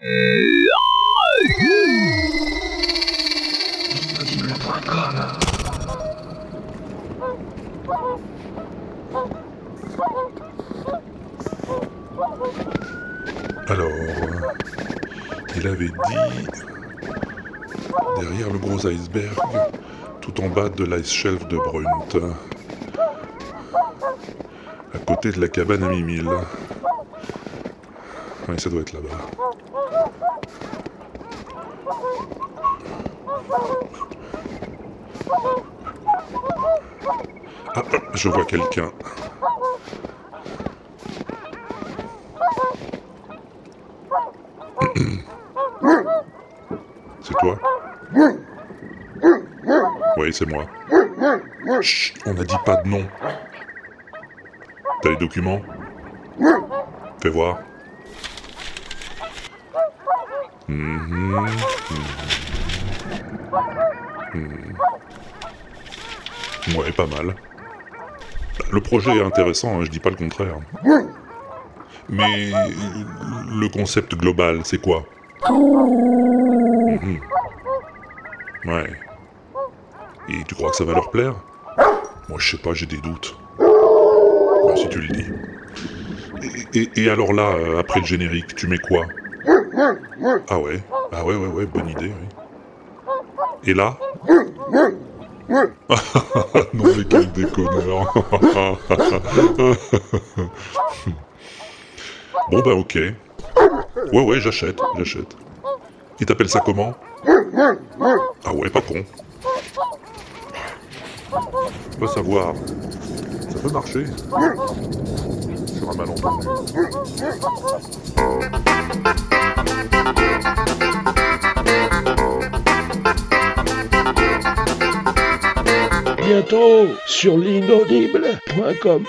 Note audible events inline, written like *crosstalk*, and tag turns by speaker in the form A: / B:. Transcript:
A: Alors, il avait dit derrière le gros iceberg, tout en bas de l'ice shelf de Brunt, à côté de la cabane à Mimile. Ça doit être là-bas. Ah, je vois quelqu'un. C'est toi? Oui, c'est moi. On n'a dit pas de nom. T'as les documents? Fais voir. Mhm, mhm. Mhm. Ouais, pas mal. Le projet est intéressant, hein, je dis pas le contraire. Mais le concept global, c'est quoi? Ouais. Et tu crois que ça va leur plaire? Moi, je sais pas, j'ai des doutes. Si tu le dis. Et alors là, euh, après le générique, tu mets quoi? Ah ouais Ah ouais, ouais, ouais, bonne idée, oui. Et là? *laughs* Non mais quel déconneur *laughs* Bon bah ok. Ouais ouais j'achète, j'achète. Il t'appelle ça comment? Ah ouais pas con. Va savoir. Ça peut marcher. Sur un malentendu.
B: Bientôt sur l'inaudible.com.